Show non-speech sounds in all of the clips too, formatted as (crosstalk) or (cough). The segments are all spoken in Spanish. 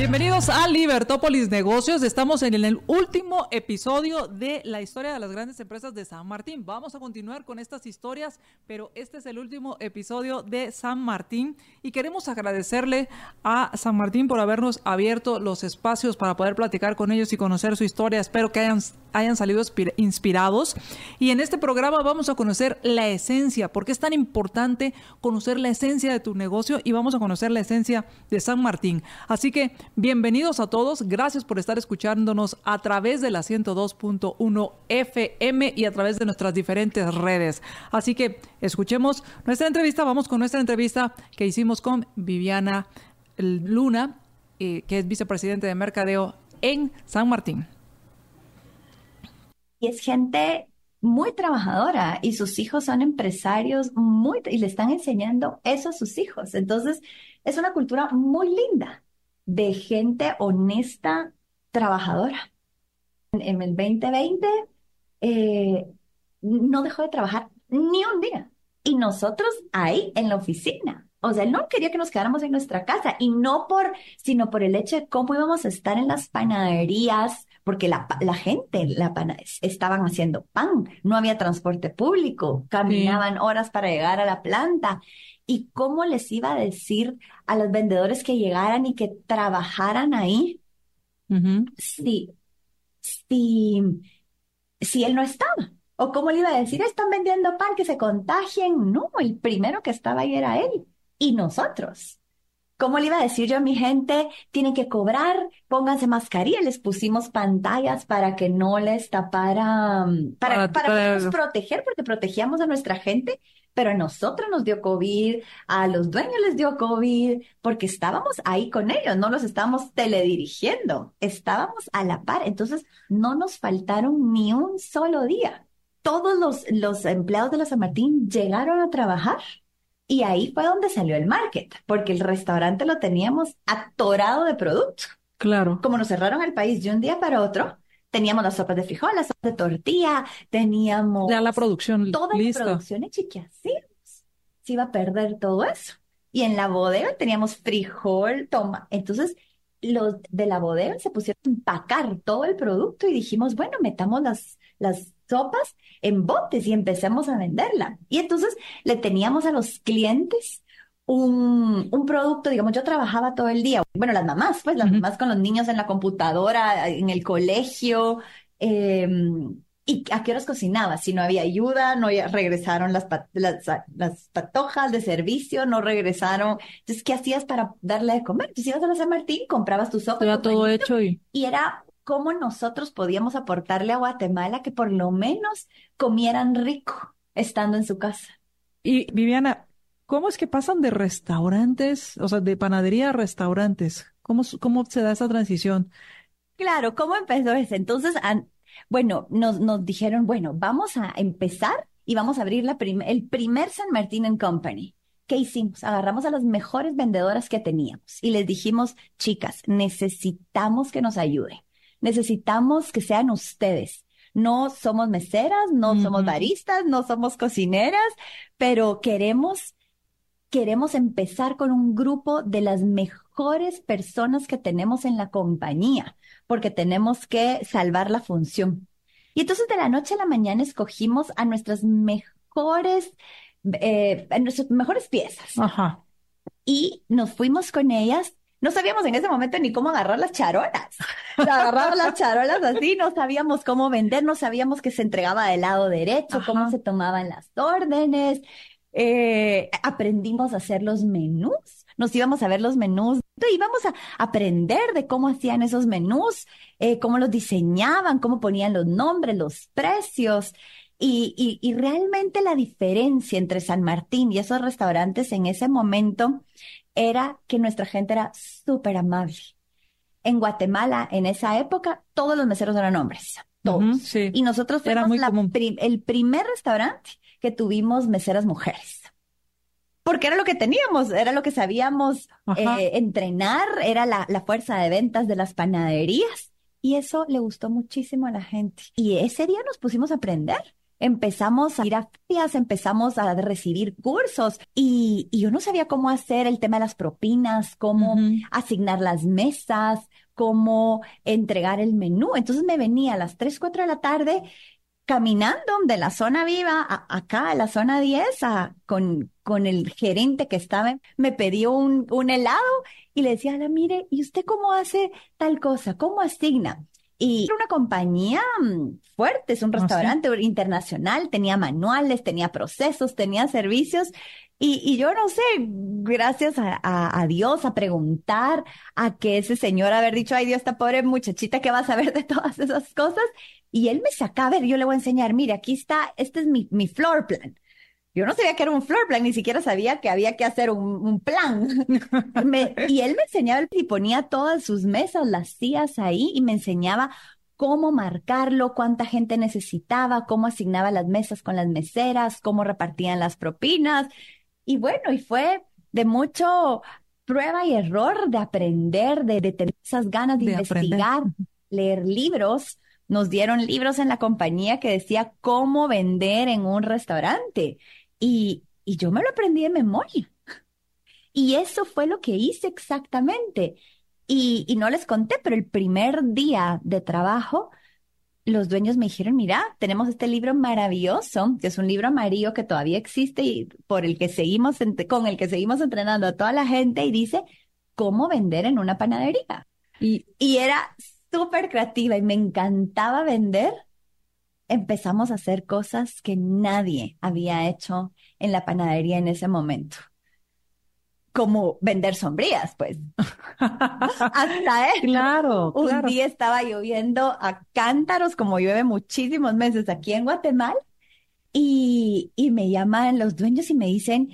Bienvenidos a Libertópolis Negocios. Estamos en el último episodio de la historia de las grandes empresas de San Martín. Vamos a continuar con estas historias, pero este es el último episodio de San Martín y queremos agradecerle a San Martín por habernos abierto los espacios para poder platicar con ellos y conocer su historia. Espero que hayan, hayan salido inspirados. Y en este programa vamos a conocer la esencia, porque es tan importante conocer la esencia de tu negocio y vamos a conocer la esencia de San Martín. Así que Bienvenidos a todos, gracias por estar escuchándonos a través de la 102.1 FM y a través de nuestras diferentes redes. Así que escuchemos nuestra entrevista, vamos con nuestra entrevista que hicimos con Viviana Luna, eh, que es vicepresidente de Mercadeo en San Martín. Y es gente muy trabajadora y sus hijos son empresarios muy y le están enseñando eso a sus hijos. Entonces, es una cultura muy linda de gente honesta, trabajadora. En el 2020 eh, no dejó de trabajar ni un día. Y nosotros ahí en la oficina. O sea, él no quería que nos quedáramos en nuestra casa y no por, sino por el hecho de cómo íbamos a estar en las panaderías, porque la, la gente la estaban haciendo pan, no había transporte público, caminaban horas para llegar a la planta y cómo les iba a decir a los vendedores que llegaran y que trabajaran ahí si, si, si él no estaba. O cómo le iba a decir, están vendiendo pan, que se contagien. No, el primero que estaba ahí era él y nosotros. ¿Cómo le iba a decir yo a mi gente? Tienen que cobrar, pónganse mascarilla. Les pusimos pantallas para que no les tapara, para, para, para proteger, porque protegíamos a nuestra gente pero a nosotros nos dio COVID, a los dueños les dio COVID, porque estábamos ahí con ellos, no los estábamos teledirigiendo, estábamos a la par, entonces no nos faltaron ni un solo día. Todos los, los empleados de la San Martín llegaron a trabajar y ahí fue donde salió el market, porque el restaurante lo teníamos atorado de producto. Claro. Como nos cerraron el país de un día para otro, teníamos las sopas de frijol, las sopas de tortilla, teníamos... Ya la producción Toda la producción hecha que Se iba a perder todo eso. Y en la bodega teníamos frijol, toma. Entonces, los de la bodega se pusieron a empacar todo el producto y dijimos, bueno, metamos las, las sopas en botes y empecemos a venderla. Y entonces le teníamos a los clientes un, un, producto, digamos, yo trabajaba todo el día, bueno, las mamás, pues las mamás con los niños en la computadora, en el colegio, em, ¿Y a qué horas cocinaba? Si no había ayuda, no regresaron las, las, las, patojas de servicio, no regresaron. Entonces, ¿qué hacías para darle de comer? Entonces ibas a la San Martín, comprabas tu sopa. Era todo hecho y... Y era cómo nosotros podíamos aportarle a Guatemala que por lo menos comieran rico estando en su casa. Y Viviana, ¿Cómo es que pasan de restaurantes, o sea, de panadería a restaurantes? ¿Cómo, cómo se da esa transición? Claro, ¿cómo empezó eso? Entonces, bueno, nos, nos dijeron, bueno, vamos a empezar y vamos a abrir la el primer San Martín Company. ¿Qué hicimos? Agarramos a las mejores vendedoras que teníamos y les dijimos, chicas, necesitamos que nos ayuden. Necesitamos que sean ustedes. No somos meseras, no somos baristas, no somos cocineras, pero queremos queremos empezar con un grupo de las mejores personas que tenemos en la compañía, porque tenemos que salvar la función. Y entonces de la noche a la mañana escogimos a nuestras mejores, eh, nuestras mejores piezas. Ajá. Y nos fuimos con ellas. No sabíamos en ese momento ni cómo agarrar las charolas. Agarramos las charolas así, no sabíamos cómo vender, no sabíamos que se entregaba del lado derecho, cómo se tomaban las órdenes, eh, aprendimos a hacer los menús, nos íbamos a ver los menús, íbamos a aprender de cómo hacían esos menús, eh, cómo los diseñaban, cómo ponían los nombres, los precios. Y, y, y, realmente la diferencia entre San Martín y esos restaurantes en ese momento era que nuestra gente era súper amable. En Guatemala, en esa época, todos los meseros eran hombres. Todos. Y nosotros fuimos el primer restaurante que tuvimos meseras mujeres. porque era lo que teníamos, era lo que sabíamos eh, entrenar, era la, la fuerza de ventas de las panaderías. Y eso le gustó muchísimo a la gente. Y ese día nos pusimos a aprender empezamos a ir a ferias, empezamos a recibir cursos y, yo no sabía cómo hacer el tema de las propinas, cómo asignar las mesas, cómo entregar el menú. Entonces me venía a las 3, 4 de la tarde caminando de la zona viva acá a la zona 10 con, con el gerente que estaba, me pidió un, un helado y le decía, mire, ¿y usted cómo hace tal cosa? ¿Cómo asigna? Y era una compañía mm, fuerte, es un ah, restaurante internacional, tenía manuales, tenía procesos, tenía servicios. Y, y yo no sé, gracias a, a, Dios, a preguntar, a que ese señor haber dicho, ay Dios, esta pobre muchachita que va a saber de todas esas cosas. Y él me saca, a ver, yo le voy a enseñar, mire, aquí está, este es mi, mi floor plan. Yo no sabía que era un floor plan, ni siquiera sabía que había que hacer un, plan. (laughs) y él me enseñaba y ponía todas sus mesas, las sillas ahí y me enseñaba cómo marcarlo, cuánta gente necesitaba, cómo asignaba las mesas con las meseras, cómo repartían las propinas. Y bueno, y fue de mucho prueba y error, de aprender, de, tener esas ganas de, investigar, leer libros. Nos dieron libros en la compañía que decía cómo vender en un restaurante. Y, yo me lo aprendí de memoria. Y eso fue lo que hice exactamente. Y, y, no les conté, pero el primer día de trabajo, los dueños me dijeron, mira, tenemos este libro maravilloso, que es un libro amarillo que todavía existe y por el que seguimos, con el que seguimos entrenando a toda la gente y dice, ¿cómo vender en una panadería? Y, y era súper creativa y me encantaba vender empezamos a hacer cosas que nadie había hecho en la panadería en ese momento. Como vender sombrías, pues. Hasta (laughs) él. Claro. Un día estaba lloviendo a cántaros, como llueve muchísimos meses aquí en Guatemala, y, y me llaman los dueños y me dicen,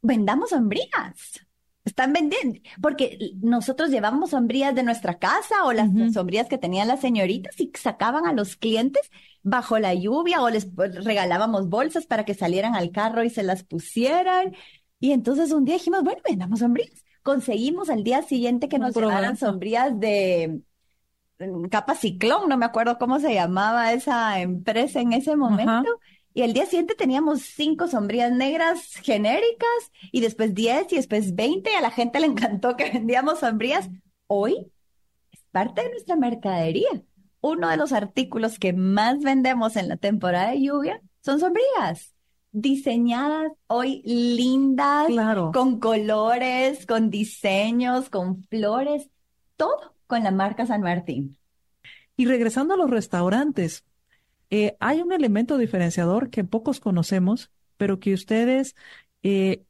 vendamos sombrías. Están vendiendo, porque nosotros llevamos sombrías de nuestra casa o las sombrías que tenían las señoritas y sacaban a los clientes bajo la lluvia o les regalábamos bolsas para que salieran al carro y se las pusieran. Y entonces un día dijimos, bueno, vendamos sombrías. Conseguimos al día siguiente que nos llevaran sombrías de mm, capa ciclón, no me acuerdo cómo se llamaba esa empresa en ese momento. Y el día siguiente teníamos cinco sombrías negras genéricas y después diez y después veinte y a la gente le encantó que vendíamos sombrías. Hoy es parte de nuestra mercadería. Uno de los artículos que más vendemos en la temporada de lluvia son sombrías diseñadas hoy lindas, con colores, con diseños, con flores, todo con la marca San Martín. Y regresando a los restaurantes, eh, hay un elemento diferenciador que pocos conocemos, pero que ustedes eh,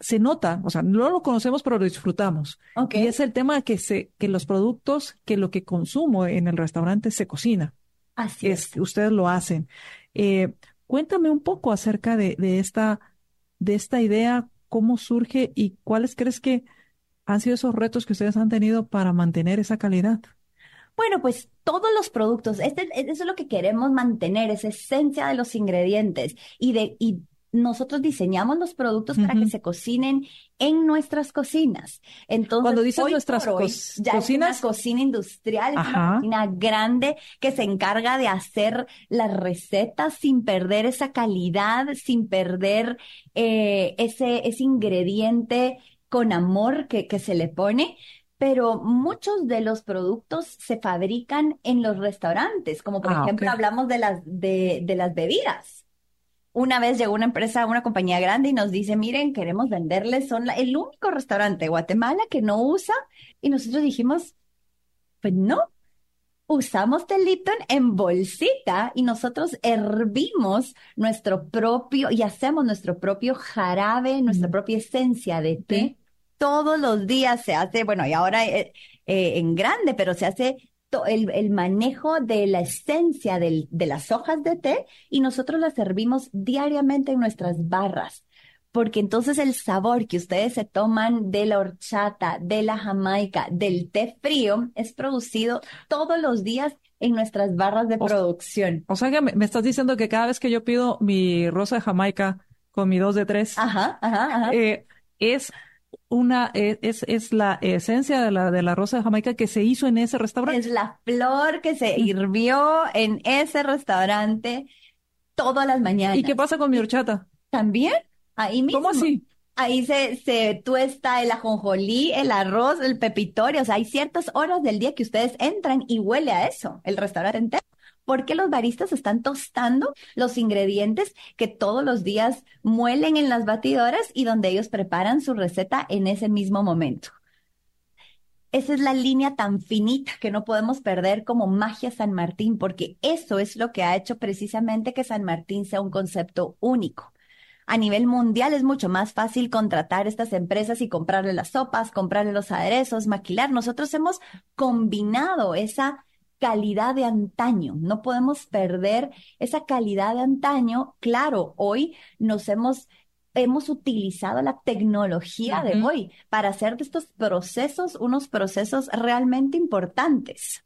se nota, o sea, no lo conocemos, pero lo disfrutamos. Y es el tema que se, que los productos, que lo que consumo en el restaurante se cocina. Así es. Ustedes lo hacen. Eh, cuéntame un poco acerca de, de, esta, de esta idea, cómo surge y cuáles crees que han sido esos retos que ustedes han tenido para mantener esa calidad. Bueno, pues todos los productos, este, eso es lo que queremos mantener, esa esencia de los ingredientes y de y nosotros diseñamos los productos para que se cocinen en nuestras cocinas. Entonces, cuando dices nuestras cocinas, es una cocina industrial, es una cocina grande que se encarga de hacer las recetas sin perder esa calidad, sin perder eh, ese, ese ingrediente con amor que, que se le pone pero muchos de los productos se fabrican en los restaurantes, como por ah, ejemplo hablamos de las, de, de las bebidas. Una vez llegó una empresa, una compañía grande y nos dice, miren, queremos venderles, son el único restaurante de Guatemala que no usa. Y nosotros dijimos, pues no, usamos Lipton en bolsita y nosotros hervimos nuestro propio y hacemos nuestro propio jarabe, nuestra propia esencia de té todos los días se hace, bueno, y ahora eh, eh, en grande, pero se hace el, el, manejo de la esencia del, de las hojas de té y nosotros las servimos diariamente en nuestras barras. Porque entonces el sabor que ustedes se toman de la horchata, de la jamaica, del té frío, es producido todos los días en nuestras barras de producción. O sea que me, me estás diciendo que cada vez que yo pido mi rosa de jamaica, con mi dos de tres. Ajá, ajá, ajá. Eh, es una, e, es, es la esencia de la, de la rosa de Jamaica que se hizo en ese restaurante. Es la flor que se hirvió en ese restaurante todas las mañanas. ¿Y qué pasa con mi horchata? También, ahí mismo. ¿Cómo así? Ahí se, se tuesta el ajonjolí, el arroz, el pepitorio. O sea, hay ciertas horas del día que ustedes entran y huele a eso, el restaurante entero. Porque los baristas están tostando los ingredientes que todos los días muelen en las batidoras y donde ellos preparan su receta en ese mismo momento. Esa es la línea tan finita que no podemos perder como magia San Martín, porque eso es lo que ha hecho precisamente que San Martín sea un concepto único. A nivel mundial es mucho más fácil contratar estas empresas y comprarle las sopas, comprarle los aderezos, maquilar. Nosotros hemos combinado esa calidad de antaño. No podemos perder esa calidad de antaño. Claro, hoy nos hemos hemos utilizado la tecnología de hoy para hacer de estos procesos unos procesos realmente importantes.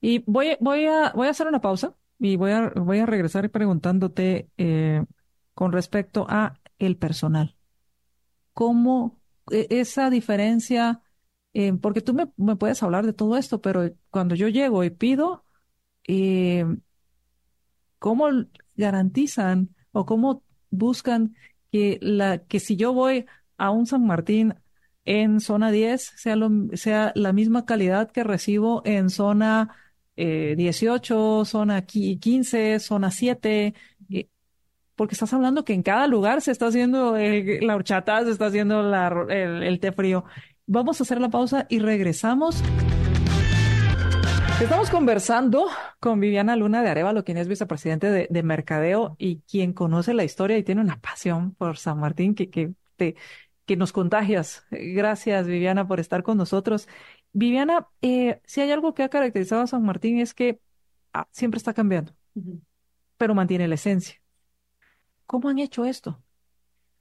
Y voy, voy, a, voy a hacer una pausa y voy a, voy a regresar preguntándote eh, con respecto a el personal. ¿Cómo e, esa diferencia? Eh, porque tú me, puedes hablar de todo esto, pero cuando yo llego y pido, eh, ¿cómo garantizan o cómo buscan que, la, que si yo voy a un San Martín en zona 10 sea, lo, sea la misma calidad que recibo en zona eh, 18, zona 15, zona 7? porque estás hablando que en cada lugar se está haciendo la horchata, se está haciendo el, té frío. Vamos a hacer la pausa y regresamos. Estamos conversando con Viviana Luna de Arevalo, quien es vicepresidente de, de, Mercadeo y quien conoce la historia y tiene una pasión por San Martín que, que, te, que nos contagias. Gracias, Viviana, por estar con nosotros. Viviana, eh, si hay algo que ha caracterizado a San Martín es que ah, siempre está cambiando, uh -huh. pero mantiene la esencia. ¿Cómo han hecho esto?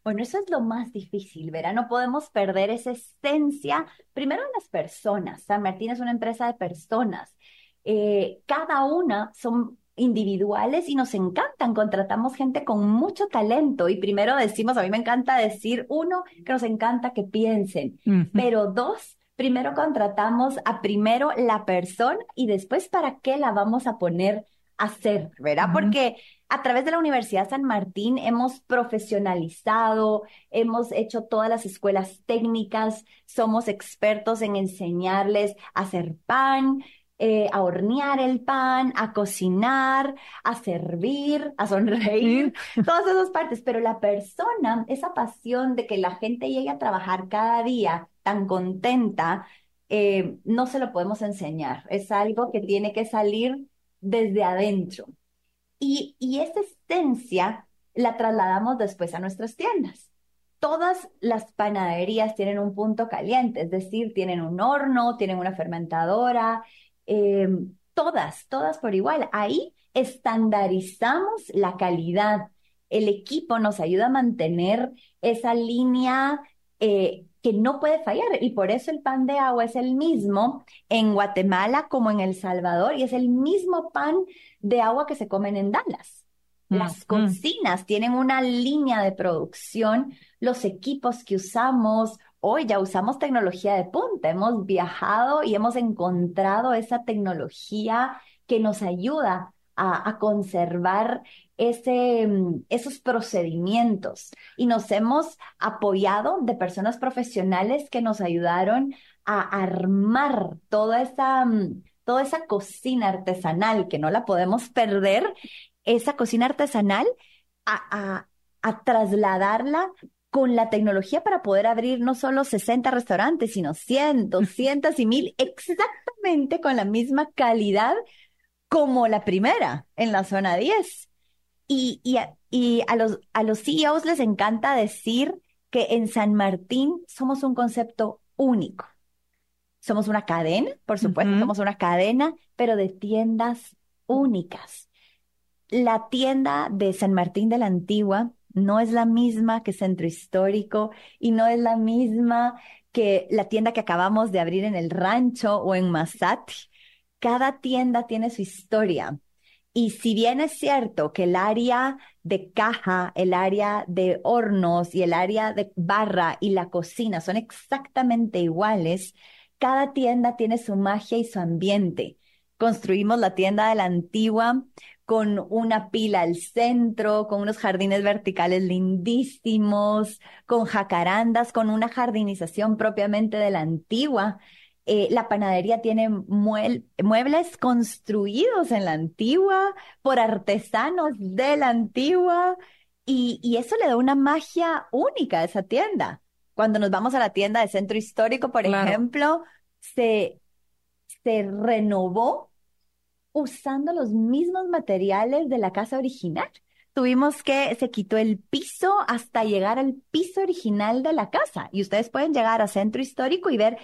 Bueno, eso es lo más difícil, ¿verdad? No podemos perder esa esencia, primero en las personas. San Martín es una empresa de personas. Eh, cada una son individuales y nos encantan. Contratamos gente con mucho talento y primero decimos, a mí me encanta decir, uno, que nos encanta que piensen, uh -huh. pero dos, primero contratamos a primero la persona y después para qué la vamos a poner a hacer, ¿verdad? Uh -huh. Porque a través de la Universidad San Martín hemos profesionalizado, hemos hecho todas las escuelas técnicas, somos expertos en enseñarles a hacer pan, eh, a hornear el pan, a cocinar, a servir, a sonreír, sí. (laughs) todas esas partes. Pero la persona, esa pasión de que la gente llegue a trabajar cada día tan contenta, eh, no se lo podemos enseñar. Es algo que tiene que salir desde adentro. Y, esa esencia la trasladamos después a nuestras tiendas. Todas las panaderías tienen un punto caliente, es decir, tienen un horno, tienen una fermentadora, eh, todas, todas por igual. Ahí estandarizamos la calidad. El equipo nos ayuda a mantener esa línea eh, que no puede fallar y por eso el pan de agua es el mismo en Guatemala como en El Salvador y es el mismo pan de agua que se comen en Dallas. Las mm, cocinas mm. tienen una línea de producción, los equipos que usamos, hoy ya usamos tecnología de punta, hemos viajado y hemos encontrado esa tecnología que nos ayuda a, conservar ese, mm, esos procedimientos. Y nos hemos apoyado de personas profesionales que nos ayudaron a armar toda esa, toda esa cocina artesanal que no la podemos perder, esa cocina artesanal a, a, trasladarla con la tecnología para poder abrir no solo 60 restaurantes, sino 100, 200 y mil, exactamente con la misma calidad como la primera en la zona 10. Y, y, a, y a, los, a los CEOs les encanta decir que en San Martín somos un concepto único. Somos una cadena, por supuesto, uh -huh. somos una cadena, pero de tiendas únicas. La tienda de San Martín de la Antigua no es la misma que Centro Histórico y no es la misma que la tienda que acabamos de abrir en el rancho o en Masati. Cada tienda tiene su historia Y si bien es cierto que el área de caja, el área de hornos y el área de barra y la cocina son exactamente iguales, cada tienda tiene su magia y su ambiente. Construimos la tienda de la antigua con una pila al centro, con unos jardines verticales lindísimos, con jacarandas, con una jardinización propiamente de la antigua. Eh, la panadería tiene muebles construidos en la antigua por artesanos de la antigua y, y, eso le da una magia única a esa tienda. Cuando nos vamos a la tienda de centro histórico, por ejemplo, se, se renovó usando los mismos materiales de la casa original. Tuvimos que, se quitó el piso hasta llegar al piso original de la casa. Y ustedes pueden llegar a centro histórico y ver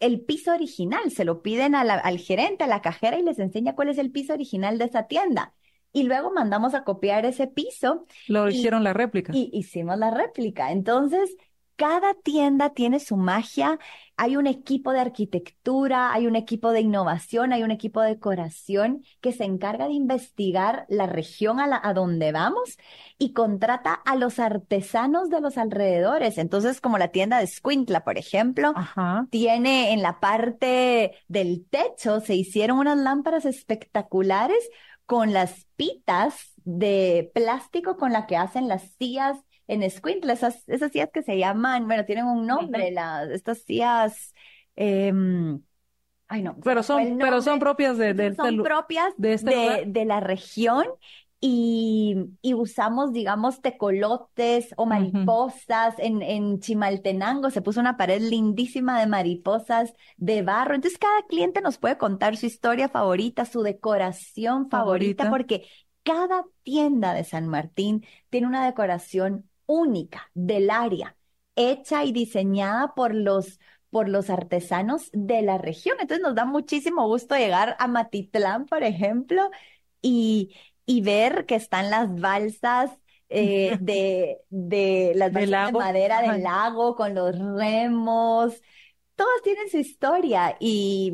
el piso original, se lo piden al gerente, a la cajera y les enseña cuál es el piso original de esa tienda. Y luego mandamos a copiar ese piso. Lo hicieron la réplica. Y hicimos la réplica. Entonces, cada tienda tiene su magia. Hay un equipo de arquitectura, hay un equipo de innovación, hay un equipo de decoración que se encarga de investigar la región a, la, a donde vamos y contrata a los artesanos de los alrededores. Entonces, como la tienda de Squintla, por ejemplo, tiene en la parte del techo, se hicieron unas lámparas espectaculares con las pitas de plástico con la que hacen las sillas en Squintle, esas, esas sillas que se llaman, bueno, tienen un nombre, las, estas sillas, em, ay no. Pero son, pero son propias de, de son este propias de, este de, la región y, y, usamos, digamos, tecolotes o mariposas. en, en Chimaltenango se puso una pared lindísima de mariposas de barro. Entonces, cada cliente nos puede contar su historia favorita, su decoración favorita. porque cada tienda de San Martín tiene una decoración única del área, hecha y diseñada por los, por los artesanos de la región. Entonces nos da muchísimo gusto llegar a Matitlán, por ejemplo, y, y ver que están las balsas eh, (laughs) de, de las balsas de madera del lago con los remos. Todas tienen su historia y,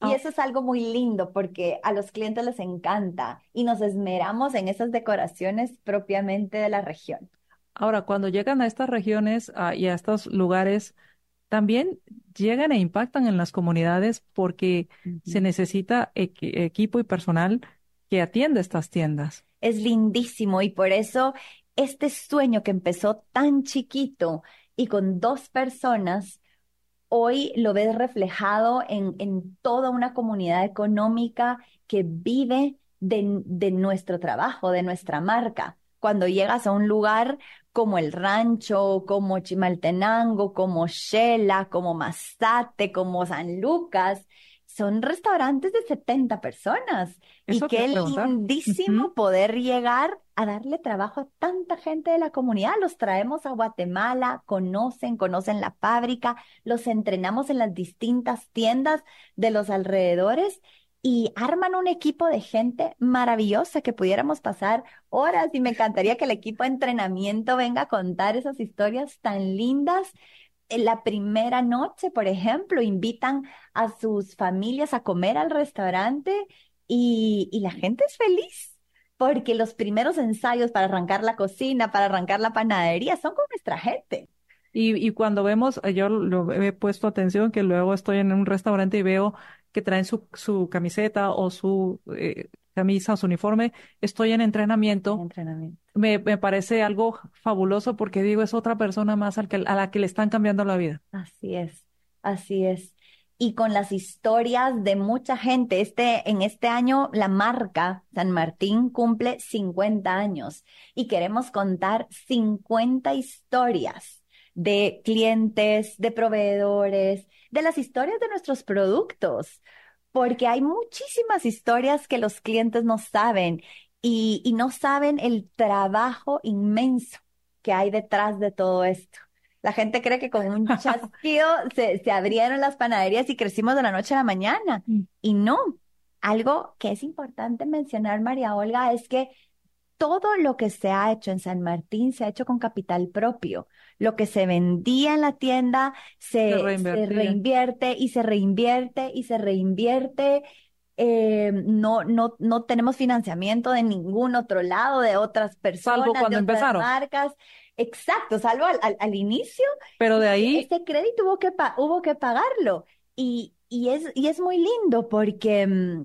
y ah. eso es algo muy lindo porque a los clientes les encanta y nos esmeramos en esas decoraciones propiamente de la región. Ahora, cuando llegan a estas regiones ah, y a estos lugares, también llegan e impactan en las comunidades porque se necesita equipo y personal que atienda estas tiendas. Es lindísimo y por eso este sueño que empezó tan chiquito y con dos personas, hoy lo ves reflejado en, en toda una comunidad económica que vive de, de nuestro trabajo, de nuestra marca cuando llegas a un lugar como el rancho, como Chimaltenango, como Shela, como Mazate, como San Lucas, son restaurantes de 70 personas. y qué lindísimo poder llegar a darle trabajo a tanta gente de la comunidad. Los traemos a Guatemala, conocen, conocen la fábrica, los entrenamos en las distintas tiendas de los alrededores y arman un equipo de gente maravillosa que pudiéramos pasar horas y me encantaría que el equipo de entrenamiento venga a contar esas historias tan lindas. En la primera noche, por ejemplo, invitan a sus familias a comer al restaurante y, y la gente es feliz porque los primeros ensayos para arrancar la cocina, para arrancar la panadería, son con nuestra gente. Y, y cuando vemos, yo lo he puesto atención que luego estoy en un restaurante y veo que traen su, su camiseta o su eh, camisa o su uniforme, estoy en entrenamiento. entrenamiento. Me, me, parece algo fabuloso porque digo, es otra persona más al que, a la que le están cambiando la vida. Así es, así es. Y con las historias de mucha gente, este, en este año la marca San Martín cumple 50 años y queremos contar 50 historias de clientes, de proveedores, de las historias de nuestros productos, porque hay muchísimas historias que los clientes no saben y, y no saben el trabajo inmenso que hay detrás de todo esto. La gente cree que con un (laughs) chasquido se, se, abrieron las panaderías y crecimos de la noche a la mañana. Mm. Y no. Algo que es importante mencionar, María Olga, es que todo lo que se ha hecho en San Martín se ha hecho con capital propio. Lo que se vendía en la tienda se, reinvierte y se reinvierte y se reinvierte eh, no, no, no tenemos financiamiento de ningún otro lado, de otras personas, cuando de otras empezaron. marcas. Exacto, salvo al, al, al inicio. Pero de ahí... Este crédito hubo que, hubo que pagarlo. Y, y, es, y es muy lindo porque, mm,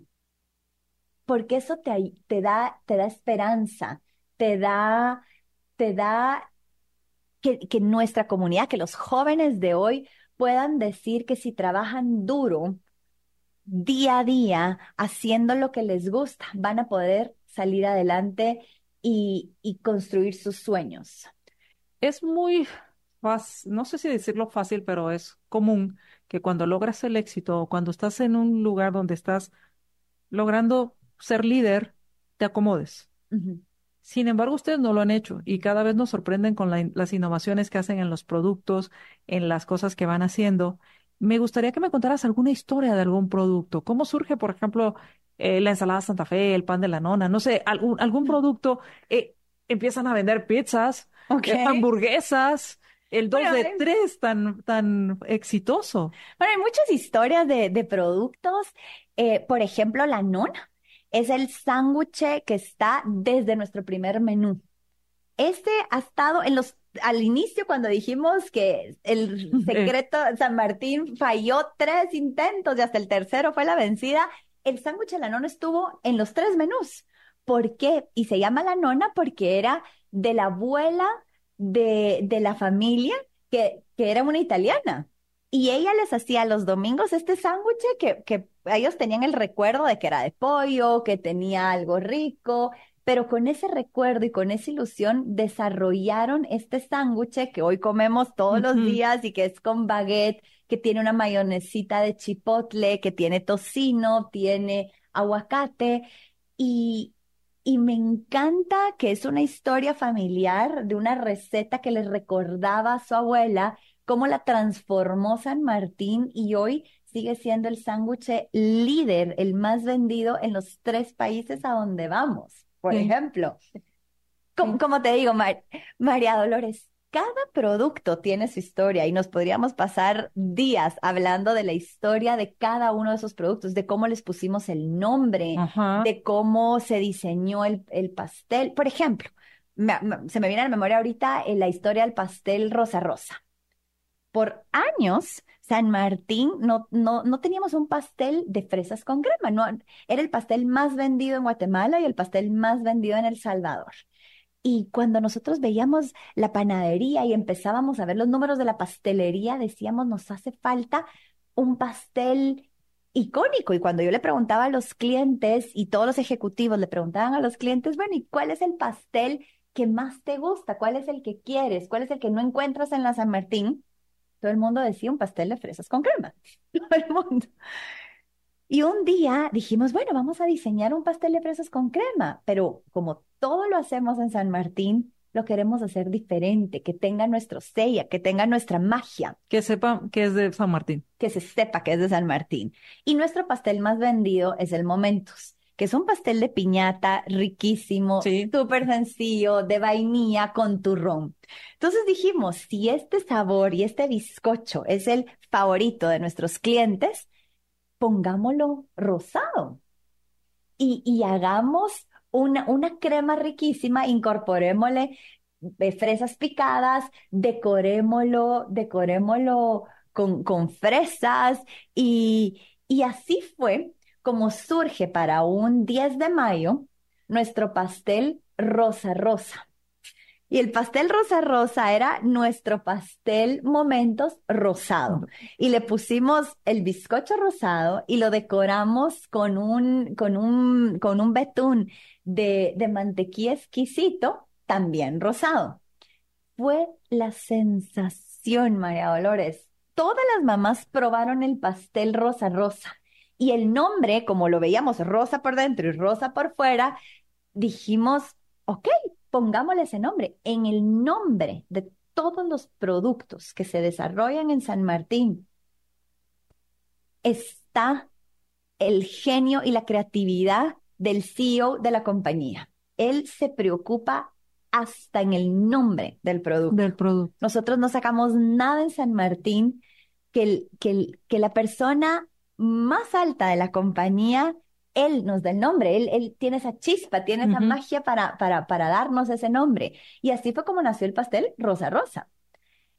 porque eso te, da, te da esperanza, te da, que, nuestra comunidad, que los jóvenes de hoy puedan decir que si trabajan duro, día a día, haciendo lo que les gusta, van a poder salir adelante y, construir sus sueños. Es muy fácil, no sé si decirlo fácil, pero es común que cuando logras el éxito, cuando estás en un lugar donde estás logrando ser líder, te acomodes. Uh -huh. Sin embargo, ustedes no lo han hecho y cada vez nos sorprenden con la, las innovaciones que hacen en los productos, en las cosas que van haciendo. Me gustaría que me contaras alguna historia de algún producto. ¿Cómo surge, por ejemplo, eh, la ensalada Santa Fe, el pan de la nona? No sé, algún, algún producto. Eh, empiezan a vender pizzas, okay. eh, hamburguesas, el 2 bueno, de 3 tan, tan exitoso. Bueno, hay muchas historias de, de productos. Eh, por ejemplo, la nona es el sándwich que está desde nuestro primer menú. Este ha estado en los al inicio cuando dijimos que el (laughs) secreto San Martín falló tres intentos y hasta el tercero fue la vencida, el sándwich de la nona estuvo en los tres menús. ¿Por qué? Y se llama la nona porque era de la abuela de, de la familia que, que era una italiana. Y ella les hacía los domingos este sándwich que, que ellos tenían el recuerdo de que era de pollo, que tenía algo rico, pero con ese recuerdo y con esa ilusión desarrollaron este sándwich que hoy comemos todos uh -huh. los días y que es con baguette, que tiene una mayonesita de chipotle, que tiene tocino, tiene aguacate y, y me encanta que es una historia familiar de una receta que les recordaba a su abuela cómo la transformó San Martín y hoy sigue siendo el sándwich líder, el más vendido en los tres países a donde vamos. Por sí. ejemplo, como, te digo, Mar María Dolores, cada producto tiene su historia y nos podríamos pasar días hablando de la historia de cada uno de esos productos, de cómo les pusimos el nombre, Ajá. de cómo se diseñó el, el pastel. Por ejemplo, me, me, se me viene a la memoria ahorita la historia del pastel rosa rosa. Por años, San Martín no, no, no teníamos un pastel de fresas con crema, no, era el pastel más vendido en Guatemala y el pastel más vendido en El Salvador. Y cuando nosotros veíamos la panadería y empezábamos a ver los números de la pastelería, decíamos, nos hace falta un pastel icónico. Y cuando yo le preguntaba a los clientes y todos los ejecutivos le preguntaban a los clientes, bueno, ¿y cuál es el pastel que más te gusta? ¿Cuál es el que quieres? ¿Cuál es el que no encuentras en la San Martín? Todo el mundo decía un pastel de fresas con crema. (laughs) Todo el mundo. Y un día dijimos, bueno, vamos a diseñar un pastel de fresas con crema, pero como todo lo hacemos en San Martín, lo queremos hacer diferente, que tenga nuestro sella, que tenga nuestra magia. Que sepa que es de San Martín. Que se sepa que es de San Martín. Y nuestro pastel más vendido es el Momentos, que es un pastel de piñata riquísimo, súper sí. sencillo, de vainilla con turrón. Entonces dijimos, si este sabor y este bizcocho es el favorito de nuestros clientes, pongámoslo rosado y, y hagamos una, una, crema riquísima, incorporémosle eh, fresas picadas, decorémoslo, decorémoslo con, con fresas y, y así fue como surge para un 10 de mayo nuestro pastel rosa rosa. Y el pastel rosa rosa era nuestro pastel momentos rosado. Y le pusimos el bizcocho rosado y lo decoramos con un, con un, con un betún de, de mantequilla exquisito, también rosado. Fue la sensación, María Dolores. Todas las mamás probaron el pastel rosa rosa. Y el nombre, como lo veíamos rosa por dentro y rosa por fuera, dijimos, ok, pongámosle ese nombre. En el nombre de todos los productos que se desarrollan en San Martín está el genio y la creatividad del CEO de la compañía. Él se preocupa hasta en el nombre del producto. Del producto. Nosotros no sacamos nada en San Martín que, el, que, el, que la persona más alta de la compañía él nos da el nombre, él, él tiene esa chispa, tiene esa magia para, para, para darnos ese nombre. Y así fue como nació el pastel Rosa Rosa.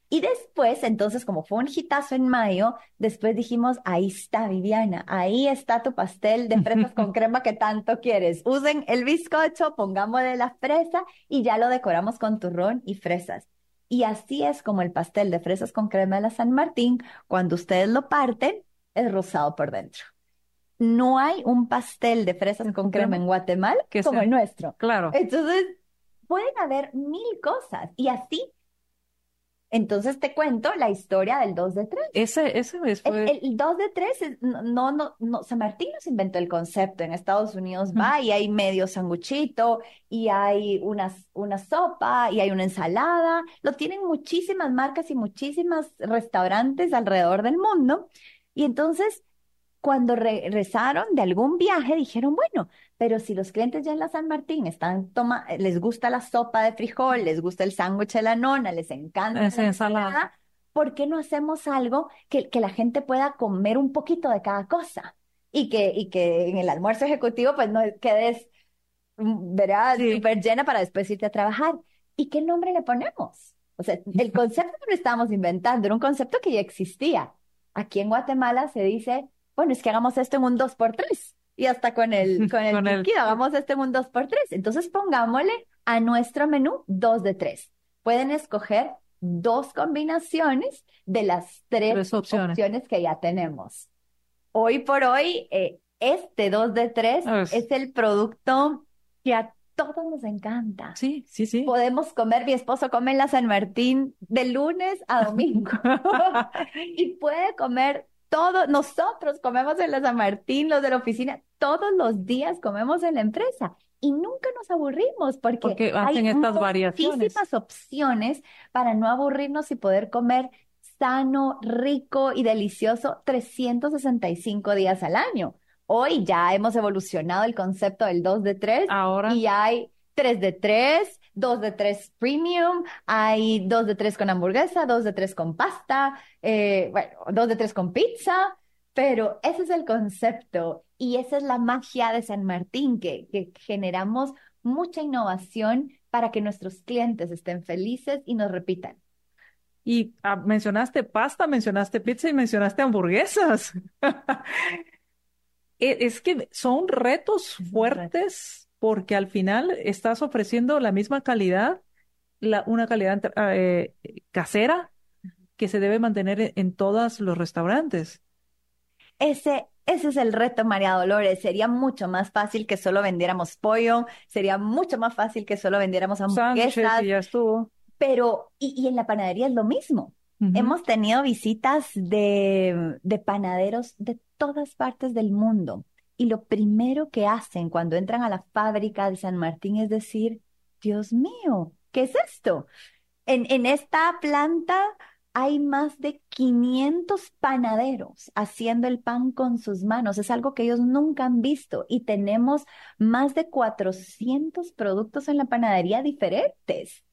Y después, entonces, como fue un hitazo en mayo, después dijimos, ahí está, Viviana, ahí está tu pastel de fresas con (laughs) crema que tanto quieres. Usen el bizcocho, pongámosle la fresa y ya lo decoramos con turrón y fresas. Y así es como el pastel de fresas con crema de la San Martín, cuando ustedes lo parten, es rosado por dentro. No hay un pastel de fresas con crema en Guatemala como el nuestro. Claro. Entonces, pueden haber mil cosas y así entonces te cuento la historia del 2 de 3. Ese, ese fue... El, 2 de 3, no, no, no, San Martín nos inventó el concepto. En Estados Unidos va y hay medio sanguchito y hay una, una sopa y hay una ensalada. Lo tienen muchísimas marcas y muchísimos restaurantes alrededor del mundo. Y entonces cuando regresaron de algún viaje, dijeron, bueno, pero si los clientes ya en la San Martín están toma, les gusta la sopa de frijol, les gusta el sándwich de la nona, les encanta la ensalada, ¿por qué no hacemos algo que, que la gente pueda comer un poquito de cada cosa? Y que, y que en el almuerzo ejecutivo pues no quedes, mm, verás, súper llena para después irte a trabajar. ¿Y qué nombre le ponemos? O sea, el concepto no lo estábamos inventando, era un concepto que ya existía. Aquí en Guatemala se dice bueno, es que hagamos esto en un 2x3 y hasta con el, (laughs) con el, hagamos esto en un 2x3. Entonces pongámosle a nuestro menú 2 de 3. Pueden escoger dos combinaciones de las tres, opciones. que ya tenemos. Hoy por hoy, eh, este 2 de 3 es el producto que a todos nos encanta. Sí, sí, sí. Podemos comer, mi esposo come en la San Martín de lunes a domingo (laughs) y puede comer todos, nosotros comemos en la San Martín, los de la oficina, todos los días comemos en la empresa y nunca nos aburrimos porque, hacen hay estas variaciones. muchísimas opciones para no aburrirnos y poder comer sano, rico y delicioso 365 días al año. Hoy ya hemos evolucionado el concepto del 2 de 3 Ahora. y hay 3 de 3, dos de tres premium, hay dos de tres con hamburguesa, dos de tres con pasta, eh, bueno, dos de tres con pizza, pero ese es el concepto y esa es la magia de San Martín, que, que generamos mucha innovación para que nuestros clientes estén felices y nos repitan. Y ah, mencionaste pasta, mencionaste pizza y mencionaste hamburguesas. (laughs) E, es que son retos fuertes porque al final estás ofreciendo la misma calidad, la, una calidad eh, casera que se debe mantener en, todos los restaurantes. Ese, ese es el reto, María Dolores. Sería mucho más fácil que solo vendiéramos pollo, sería mucho más fácil que solo vendiéramos hamburguesas. Y ya estuvo. Pero, y, en la panadería es lo mismo. Hemos tenido visitas de, de panaderos de todas partes del mundo y lo primero que hacen cuando entran a la fábrica de San Martín es decir, Dios mío, ¿qué es esto? En, en esta planta hay más de 500 panaderos haciendo el pan con sus manos. Es algo que ellos nunca han visto y tenemos más de 400 productos en la panadería diferentes.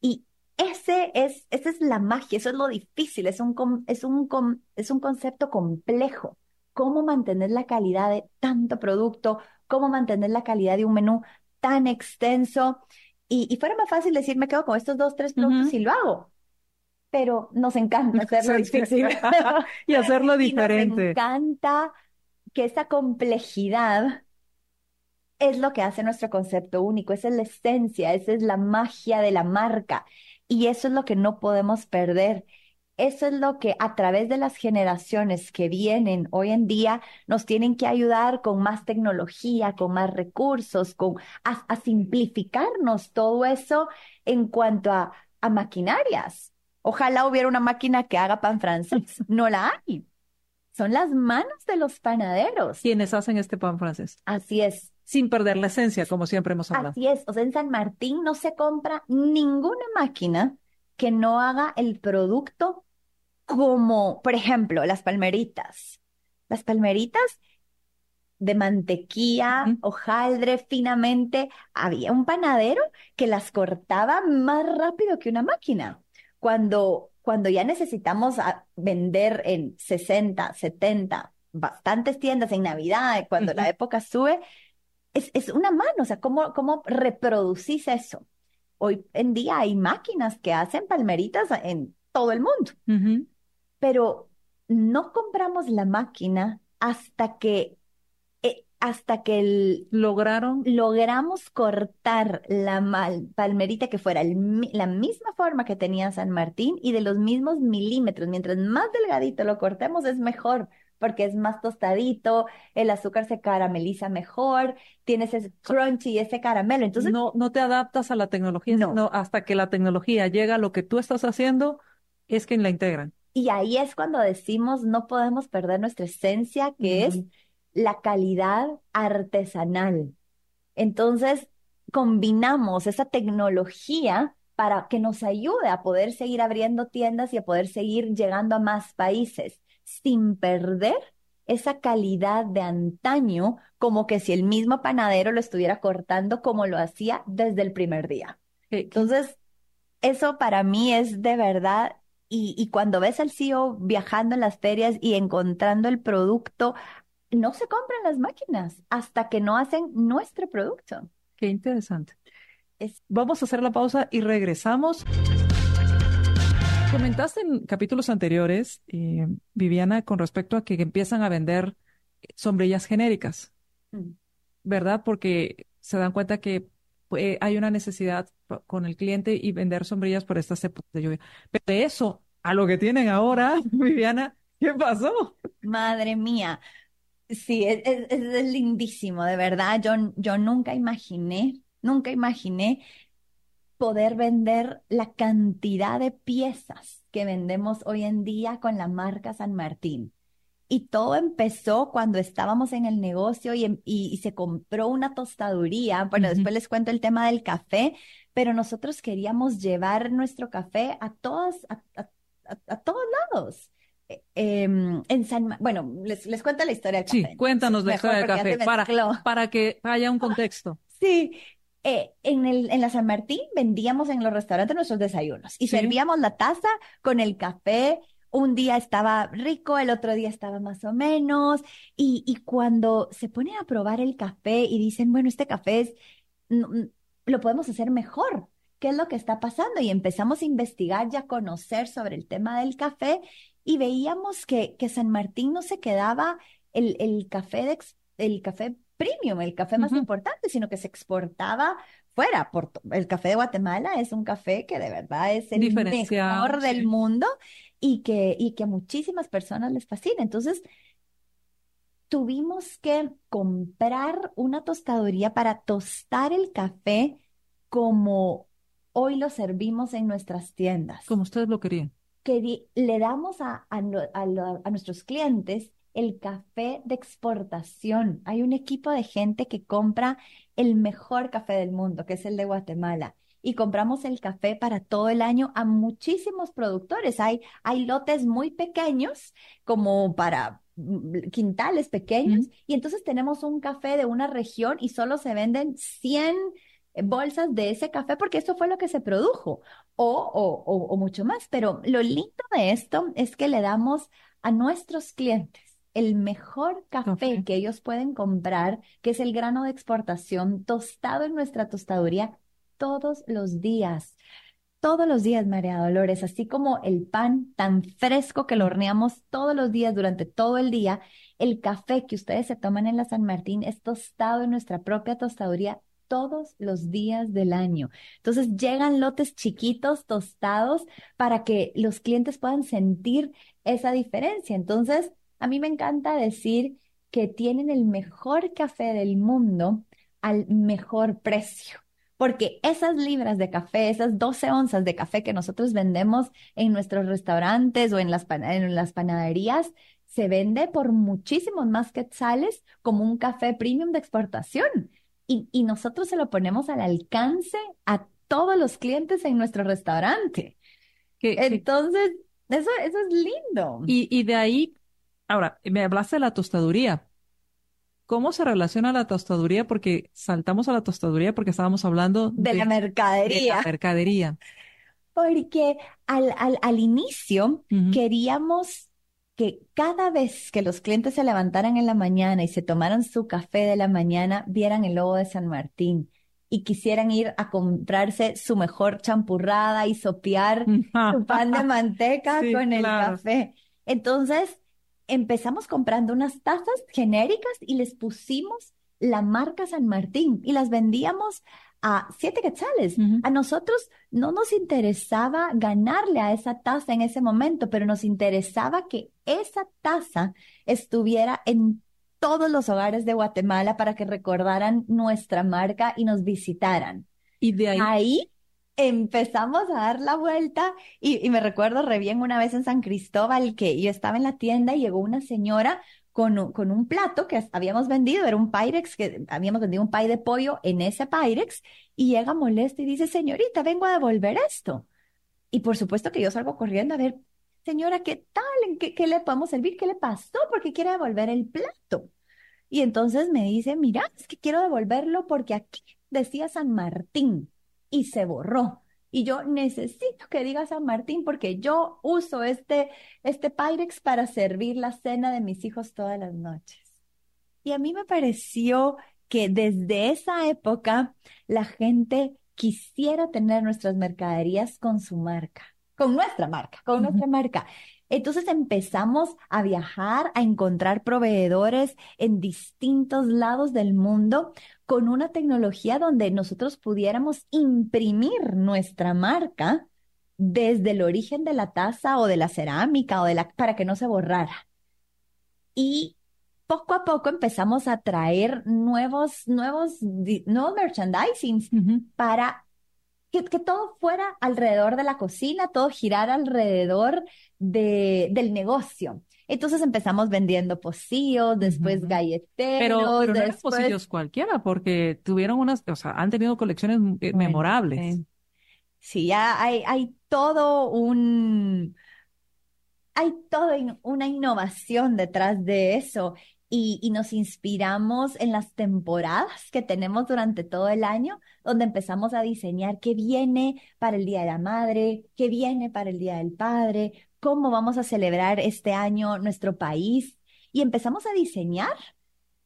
Y ese es, esa es la magia, eso es lo difícil, es un, es un, es un concepto complejo cómo mantener la calidad de tanto producto, cómo mantener la calidad de un menú tan extenso. Y, fuera más fácil decir, me quedo con estos dos, tres productos y lo hago. Pero nos encanta (laughs) hacerlo difícil. (laughs) y hacerlo (laughs) diferente. nos encanta que esa complejidad es lo que hace nuestro concepto único, esa es la esencia, esa es la magia de la marca. Y eso es lo que no podemos perder. Eso es lo que a través de las generaciones que vienen hoy en día nos tienen que ayudar con más tecnología, con más recursos, con a, simplificarnos todo eso en cuanto a, a maquinarias. Ojalá hubiera una máquina que haga pan francés. (laughs) No la hay. Son las manos de los panaderos. Quienes hacen este pan francés. Así es. Sin perder la esencia, como siempre hemos hablado. Así es. O sea, en San Martín no se compra ninguna máquina que no haga el producto como, por ejemplo, las palmeritas. Las palmeritas de mantequilla, hojaldre finamente. Había un panadero que las cortaba más rápido que una máquina. Cuando, cuando ya necesitamos vender en 60, 70, bastantes tiendas en Navidad, cuando la época sube, es, es una mano, o sea, ¿cómo, cómo reproducís eso? Hoy en día hay máquinas que hacen palmeritas en todo el mundo, pero no compramos la máquina hasta que hasta que lograron logramos cortar la palmerita que fuera la misma forma que tenía San Martín y de los mismos milímetros. Mientras más delgadito lo cortemos es mejor porque es más tostadito, el azúcar se carameliza mejor, tienes ese crunchy, ese caramelo. Entonces no, no te adaptas a la tecnología, no. hasta que la tecnología llega a lo que tú estás haciendo, es quien la integran. Y ahí es cuando decimos no podemos perder nuestra esencia, que es la calidad artesanal. Entonces, combinamos esa tecnología para que nos ayude a poder seguir abriendo tiendas y a poder seguir llegando a más países sin perder esa calidad de antaño, como que si el mismo panadero lo estuviera cortando como lo hacía desde el primer día. Entonces, eso para mí es de verdad y, y, cuando ves al CEO viajando en las ferias y encontrando el producto no se compran las máquinas hasta que no hacen nuestro producto. Qué interesante. Vamos a hacer la pausa y regresamos. Comentaste en capítulos anteriores, eh, Viviana, con respecto a que empiezan a vender sombrillas genéricas, mm. ¿verdad? Porque se dan cuenta que pues, hay una necesidad con el cliente y vender sombrillas por estas épocas de lluvia. Pero de eso a lo que tienen ahora, (laughs) Viviana, ¿qué pasó? Madre mía, Sí, es, es, lindísimo, de verdad. Yo, yo nunca imaginé, nunca imaginé poder vender la cantidad de piezas que vendemos hoy en día con la marca San Martín. Y todo empezó cuando estábamos en el negocio y, em, y, se compró una tostaduría. Bueno, después les cuento el tema del café, pero nosotros queríamos llevar nuestro café a todos, a, a todos lados. Em, en San, bueno, les, les cuento la historia del café. Sí, cuéntanos la historia del café para, para que haya un contexto. (laughs) Sí, eh, en, el, en la San Martín vendíamos en los restaurantes nuestros desayunos y servíamos la taza con el café. Un día estaba rico, el otro día estaba más o menos. Y, y cuando se ponen a probar el café y dicen, bueno, este café es, lo podemos hacer mejor. ¿Qué es lo que está pasando? Y empezamos a investigar y a conocer sobre el tema del café y veíamos que, que San Martín no se quedaba el, el café de, el café premium, el café más importante, sino que se exportaba fuera. Por, el café de Guatemala es un café que de verdad es el mejor del mundo y que, y que a muchísimas personas les fascina. Entonces, tuvimos que comprar una tostaduría para tostar el café como hoy lo servimos en nuestras tiendas. Como ustedes lo querían que le damos a, a, nuestros clientes el café de exportación. Hay un equipo de gente que compra el mejor café del mundo, que es el de Guatemala. Y compramos el café para todo el año a muchísimos productores. Hay, hay lotes muy pequeños, como para mm, quintales pequeños, y entonces tenemos un café de una región y solo se venden 100 bolsas de ese café porque eso fue lo que se produjo o, o, o, mucho más. Pero lo lindo de esto es que le damos a nuestros clientes el mejor café que ellos pueden comprar, que es el grano de exportación tostado en nuestra tostaduría todos los días. Todos los días, María Dolores, así como el pan tan fresco que lo horneamos todos los días durante todo el día, el café que ustedes se toman en la San Martín es tostado en nuestra propia tostaduría todos los días del año. Entonces llegan lotes chiquitos, tostados, para que los clientes puedan sentir esa diferencia. Entonces, a mí me encanta decir que tienen el mejor café del mundo al mejor precio. Porque esas libras de café, esas 12 onzas de café que nosotros vendemos en nuestros restaurantes o en las, en las panaderías, se vende por muchísimos más quetzales como un café premium de exportación y, nosotros se lo ponemos al alcance a todos los clientes en nuestro restaurante. Entonces, Eso, eso es lindo. Y, y de ahí, ahora, me hablaste de la tostaduría. ¿Cómo se relaciona la tostaduría? Porque saltamos a la tostaduría porque estábamos hablando de, la mercadería. De la mercadería. Porque al, al, al inicio queríamos que cada vez que los clientes se levantaran en la mañana y se tomaran su café de la mañana, vieran el logo de San Martín y quisieran ir a comprarse su mejor champurrada y sopear (laughs) su pan de manteca con el café. Entonces, empezamos comprando unas tazas genéricas y les pusimos la marca San Martín y las vendíamos a siete quetzales. A nosotros no nos interesaba ganarle a esa taza en ese momento, pero nos interesaba que esa taza estuviera en todos los hogares de Guatemala para que recordaran nuestra marca y nos visitaran. Y de ahí, empezamos a dar la vuelta y, me recuerdo re bien una vez en San Cristóbal que yo estaba en la tienda y llegó una señora con un, con un plato que habíamos vendido, era un Pyrex, que habíamos vendido un pay de pollo en ese Pyrex, y llega molesta y dice, señorita, vengo a devolver esto. Y por supuesto que yo salgo corriendo a ver, señora, ¿qué tal? ¿Qué, qué le podemos servir? ¿Qué le pasó? Porque quiere devolver el plato. Y entonces me dice, mira, es que quiero devolverlo porque aquí decía San Martín y se borró. Y yo necesito que diga San Martín porque yo uso este, este Pyrex para servir la cena de mis hijos todas las noches. Y a mí me pareció que desde esa época la gente quisiera tener nuestras mercaderías con su marca, con nuestra marca, con nuestra marca. Entonces empezamos a viajar, a encontrar proveedores en distintos lados del mundo con una tecnología donde nosotros pudiéramos imprimir nuestra marca desde el origen de la taza o de la cerámica o de la para que no se borrara. Y poco a poco empezamos a traer nuevos, nuevos, nuevos merchandising para que, que, todo fuera alrededor de la cocina, todo girara alrededor de, del negocio. Entonces empezamos vendiendo pocillos, después galleteros. Pero, pero no eran pocillos cualquiera, porque tuvieron unas, o sea, han tenido colecciones eh, memorables. Sí, ya hay, hay todo un, hay toda una innovación detrás de eso y, nos inspiramos en las temporadas que tenemos durante todo el año, donde empezamos a diseñar qué viene para el Día de la Madre, qué viene para el Día del Padre, cómo vamos a celebrar este año nuestro país y empezamos a diseñar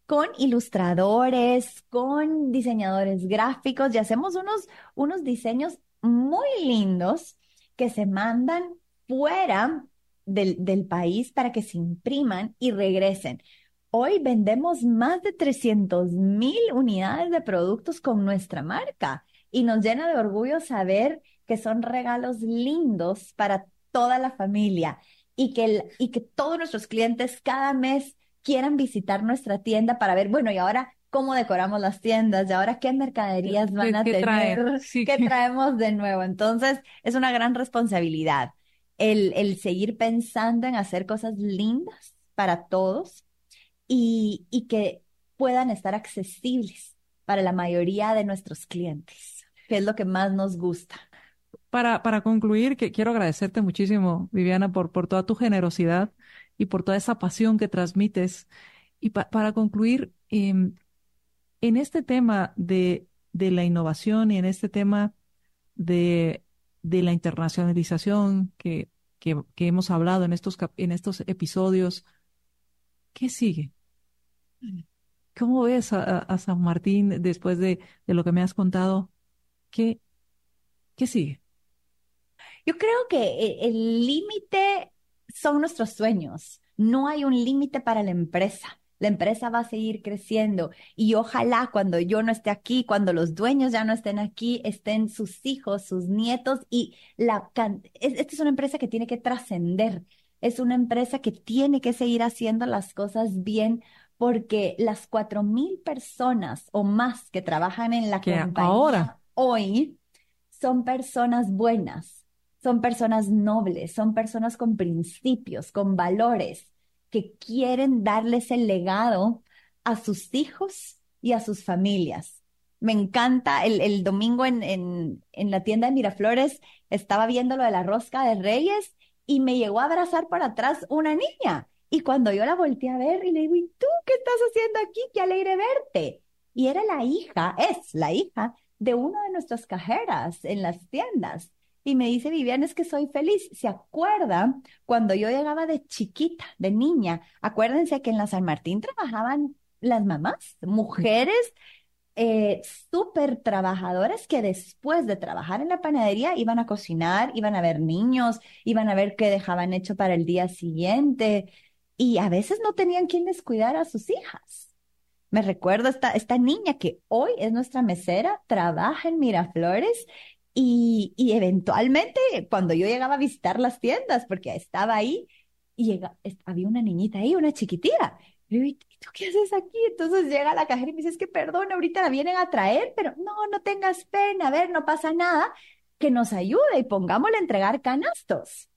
con ilustradores, con diseñadores gráficos y hacemos unos, unos diseños muy lindos que se mandan fuera del, del país para que se impriman y regresen. Hoy vendemos más de 300 mil unidades de productos con nuestra marca y nos llena de orgullo saber que son regalos lindos para toda la familia y que, el, y que todos nuestros clientes cada mes quieran visitar nuestra tienda para ver, bueno, y ahora cómo decoramos las tiendas, y ahora qué mercaderías van a tener, (laughs) qué traemos de nuevo. Entonces, es una gran responsabilidad el, el seguir pensando en hacer cosas lindas para todos y, que puedan estar accesibles para la mayoría de nuestros clientes, que es lo que más nos gusta. Para, para concluir, que quiero agradecerte muchísimo, Viviana, por, por toda tu generosidad y por toda esa pasión que transmites. Y para concluir, em, en este tema de, de, la innovación y en este tema de, de la internacionalización que, que, que, hemos hablado en estos, en estos episodios, ¿qué sigue? ¿Cómo ves a, San Martín después de, de, lo que me has contado? ¿Qué, qué sigue? Yo creo que e, el límite son nuestros sueños. No hay un límite para la empresa. La empresa va a seguir creciendo y ojalá cuando yo no esté aquí, cuando los dueños ya no estén aquí, estén sus hijos, sus nietos y la esta es una empresa que tiene que trascender. Es una empresa que tiene que seguir haciendo las cosas bien porque las cuatro mil personas o más que trabajan en la compañía ahora hoy son personas buenas son personas nobles, son personas con principios, con valores, que quieren darles el legado a sus hijos y a sus familias. Me encanta, el, el domingo en, en, en la tienda de Miraflores estaba viendo lo de la rosca de Reyes y me llegó a abrazar por atrás una niña. Y cuando yo la volteé a ver y le digo, ¿y tú qué estás haciendo aquí? Qué alegre verte. Y era la hija, es la hija de una de nuestras cajeras en las tiendas. y me dice, Viviana, es que soy feliz. ¿Se acuerda cuando yo llegaba de chiquita, de niña? Acuérdense que en la San Martín trabajaban las mamás, mujeres eh, súper trabajadoras que después de trabajar en la panadería iban a cocinar, iban a ver niños, iban a ver qué dejaban hecho para el día siguiente y a veces no tenían quien les cuidara a sus hijas. Me recuerdo esta, esta niña que hoy es nuestra mesera, trabaja en Miraflores y, y eventualmente cuando yo llegaba a visitar las tiendas, porque estaba ahí, había una niñita ahí, una chiquitita. ¿y tú qué haces aquí? Entonces llega la cajera y me dice, es que perdón, ahorita la vienen a traer, pero no, no tengas pena, a ver, no pasa nada, que nos ayude y pongámosle a entregar canastos.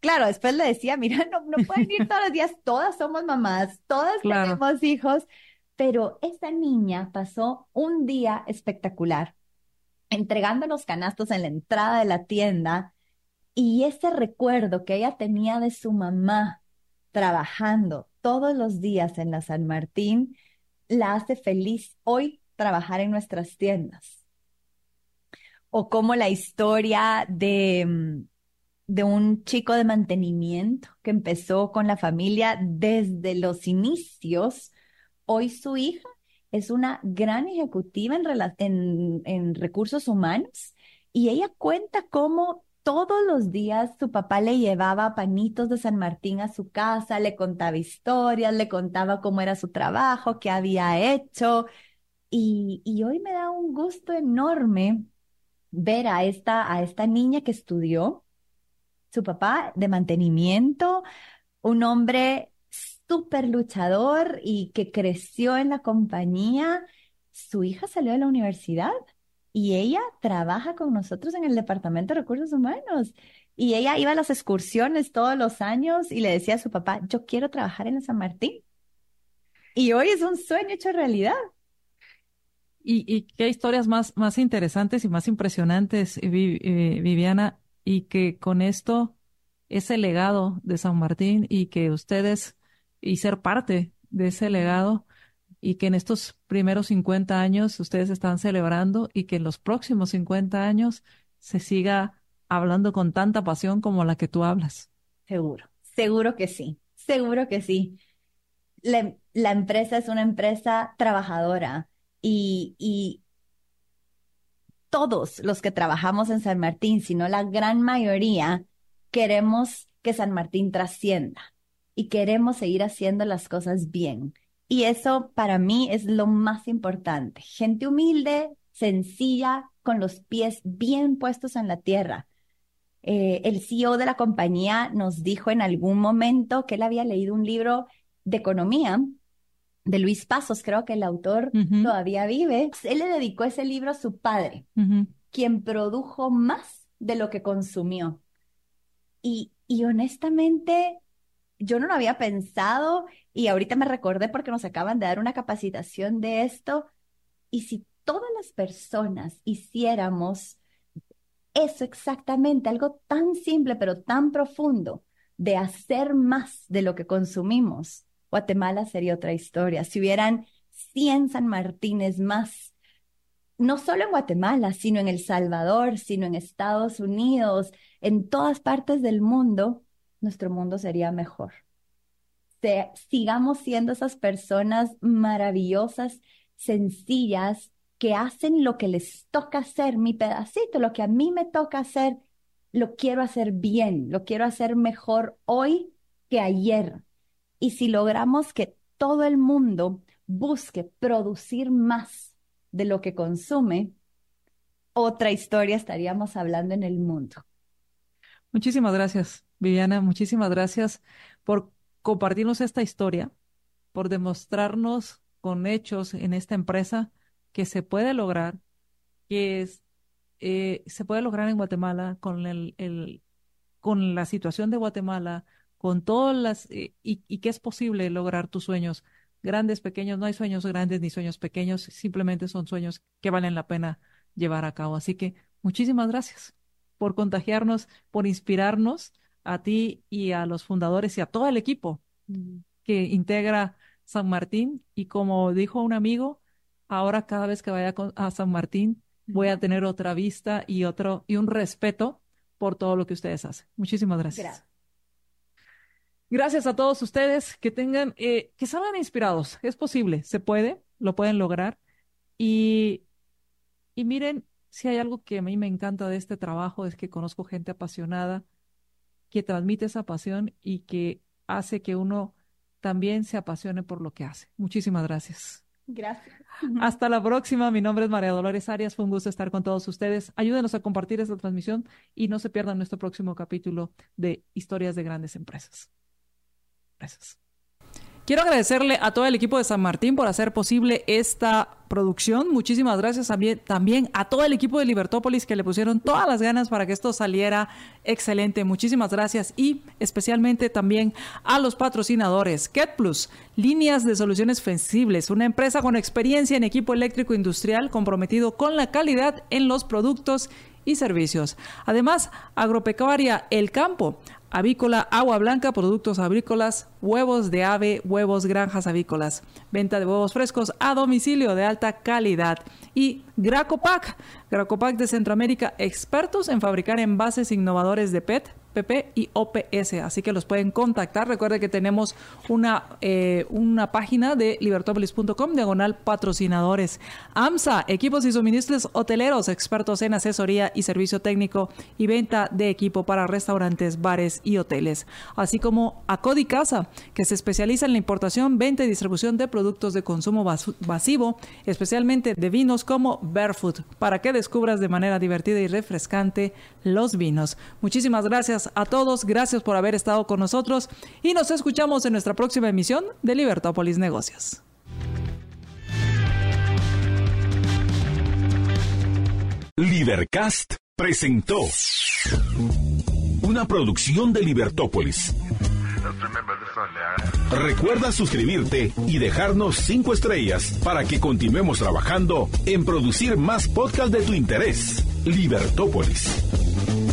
Claro, después le decía, mira, no, no pueden ir todos los días, todas somos mamás, todas (laughs) tenemos hijos, pero esta niña pasó un día espectacular entregando los canastos en la entrada de la tienda y ese recuerdo que ella tenía de su mamá trabajando todos los días en la San Martín la hace feliz hoy trabajar en nuestras tiendas. O como la historia de, mm, de un chico de mantenimiento que empezó con la familia desde los inicios. Hoy su hija es una gran ejecutiva en, en, recursos humanos y ella cuenta cómo todos los días su papá le llevaba panitos de San Martín a su casa, le contaba historias, le contaba cómo era su trabajo, qué había hecho. Y, y hoy me da un gusto enorme ver a esta, a esta niña que estudió, su papá de mantenimiento, un hombre súper luchador y que creció en la compañía, su hija salió de la universidad y ella trabaja con nosotros en el Departamento de Recursos Humanos. Y ella iba a las excursiones todos los años y le decía a su papá, yo quiero trabajar en San Martín. Y hoy es un sueño hecho realidad. Y, qué historias más, más interesantes y más impresionantes, eh, Viviana, y que con esto, ese legado de San Martín y que ustedes y ser parte de ese legado y que en estos primeros 50 años ustedes están celebrando y que en los próximos 50 años se siga hablando con tanta pasión como la que tú hablas. Seguro, seguro que sí, seguro que sí. La, la empresa es una empresa trabajadora y, y todos los que trabajamos en San Martín, sino la gran mayoría, queremos que San Martín trascienda y queremos seguir haciendo las cosas bien. Y eso para mí es lo más importante. Gente humilde, sencilla, con los pies bien puestos en la tierra. Eh, el CEO de la compañía nos dijo en algún momento que él había leído un libro de economía de Luis Pasos, creo que el autor todavía vive. Él le dedicó ese libro a su padre, quien produjo más de lo que consumió. Y, y honestamente, yo no lo había pensado y ahorita me recordé porque nos acaban de dar una capacitación de esto. Y si todas las personas hiciéramos eso exactamente, algo tan simple pero tan profundo, de hacer más de lo que consumimos, Guatemala sería otra historia. Si hubieran 100 San Martínez más, no solo en Guatemala, sino en El Salvador, sino en Estados Unidos, en todas partes del mundo, nuestro mundo sería mejor. sigamos siendo esas personas maravillosas, sencillas, que hacen lo que les toca hacer, mi pedacito, lo que a mí me toca hacer, lo quiero hacer bien, lo quiero hacer mejor hoy que ayer. Y si logramos que todo el mundo busque producir más de lo que consume, otra historia estaríamos hablando en el mundo. Muchísimas gracias. Viviana, muchísimas gracias por compartirnos esta historia, por demostrarnos con hechos en esta empresa que se puede lograr, que es, eh, se puede lograr en Guatemala con, el, con la situación de Guatemala, con todas las, eh, y, y que es posible lograr tus sueños grandes, pequeños, no hay sueños grandes ni sueños pequeños, simplemente son sueños que valen la pena llevar a cabo. Así que muchísimas gracias por contagiarnos, por inspirarnos a ti y a los fundadores y a todo el equipo que integra San Martín. Y como dijo un amigo, ahora cada vez que vaya a San Martín voy a tener otra vista y otro y un respeto por todo lo que ustedes hacen. Muchísimas gracias. Gracias, a todos ustedes que tengan, eh, que salgan inspirados. Es posible, se puede, lo pueden lograr. Y, y miren, si hay algo que a mí me encanta de este trabajo es que conozco gente apasionada que transmite esa pasión y que hace que uno también se apasione por lo que hace. Muchísimas gracias. Gracias. Hasta la próxima. Mi nombre es María Dolores Arias. Fue un gusto estar con todos ustedes. Ayúdenos a compartir esta transmisión y no se pierdan nuestro próximo capítulo de Historias de Grandes Empresas. Gracias. Quiero agradecerle a todo el equipo de San Martín por hacer posible esta producción. Muchísimas gracias también, a todo el equipo de Libertópolis que le pusieron todas las ganas para que esto saliera excelente. Muchísimas gracias y especialmente también a los patrocinadores. Ket Plus, líneas de soluciones flexibles, una empresa con experiencia en equipo eléctrico industrial comprometido con la calidad en los productos y servicios. Además, Agropecuaria El Campo, avícola, agua blanca, productos agrícolas, huevos de ave, huevos granjas avícolas, venta de huevos frescos a domicilio de alta calidad y Gracopac, Gracopac de Centroamérica, expertos en fabricar envases innovadores de PET, PP y OPS, así que los pueden contactar. Recuerde que tenemos una, eh, una página de libertopolis.com, diagonal patrocinadores. AMSA, equipos y suministros hoteleros, expertos en asesoría y servicio técnico y venta de equipo para restaurantes, bares y hoteles. Así como Acodi Casa, que se especializa en la importación, venta y distribución de productos de consumo masivo, especialmente de vinos como Barefoot, para que descubras de manera divertida y refrescante los vinos. Muchísimas a todos, gracias por haber estado con nosotros y nos escuchamos en nuestra próxima emisión de Libertópolis Negocios. Libercast presentó una producción de Libertópolis. Recuerda suscribirte y dejarnos cinco estrellas para que continuemos trabajando en producir más podcasts de tu interés. Libertópolis.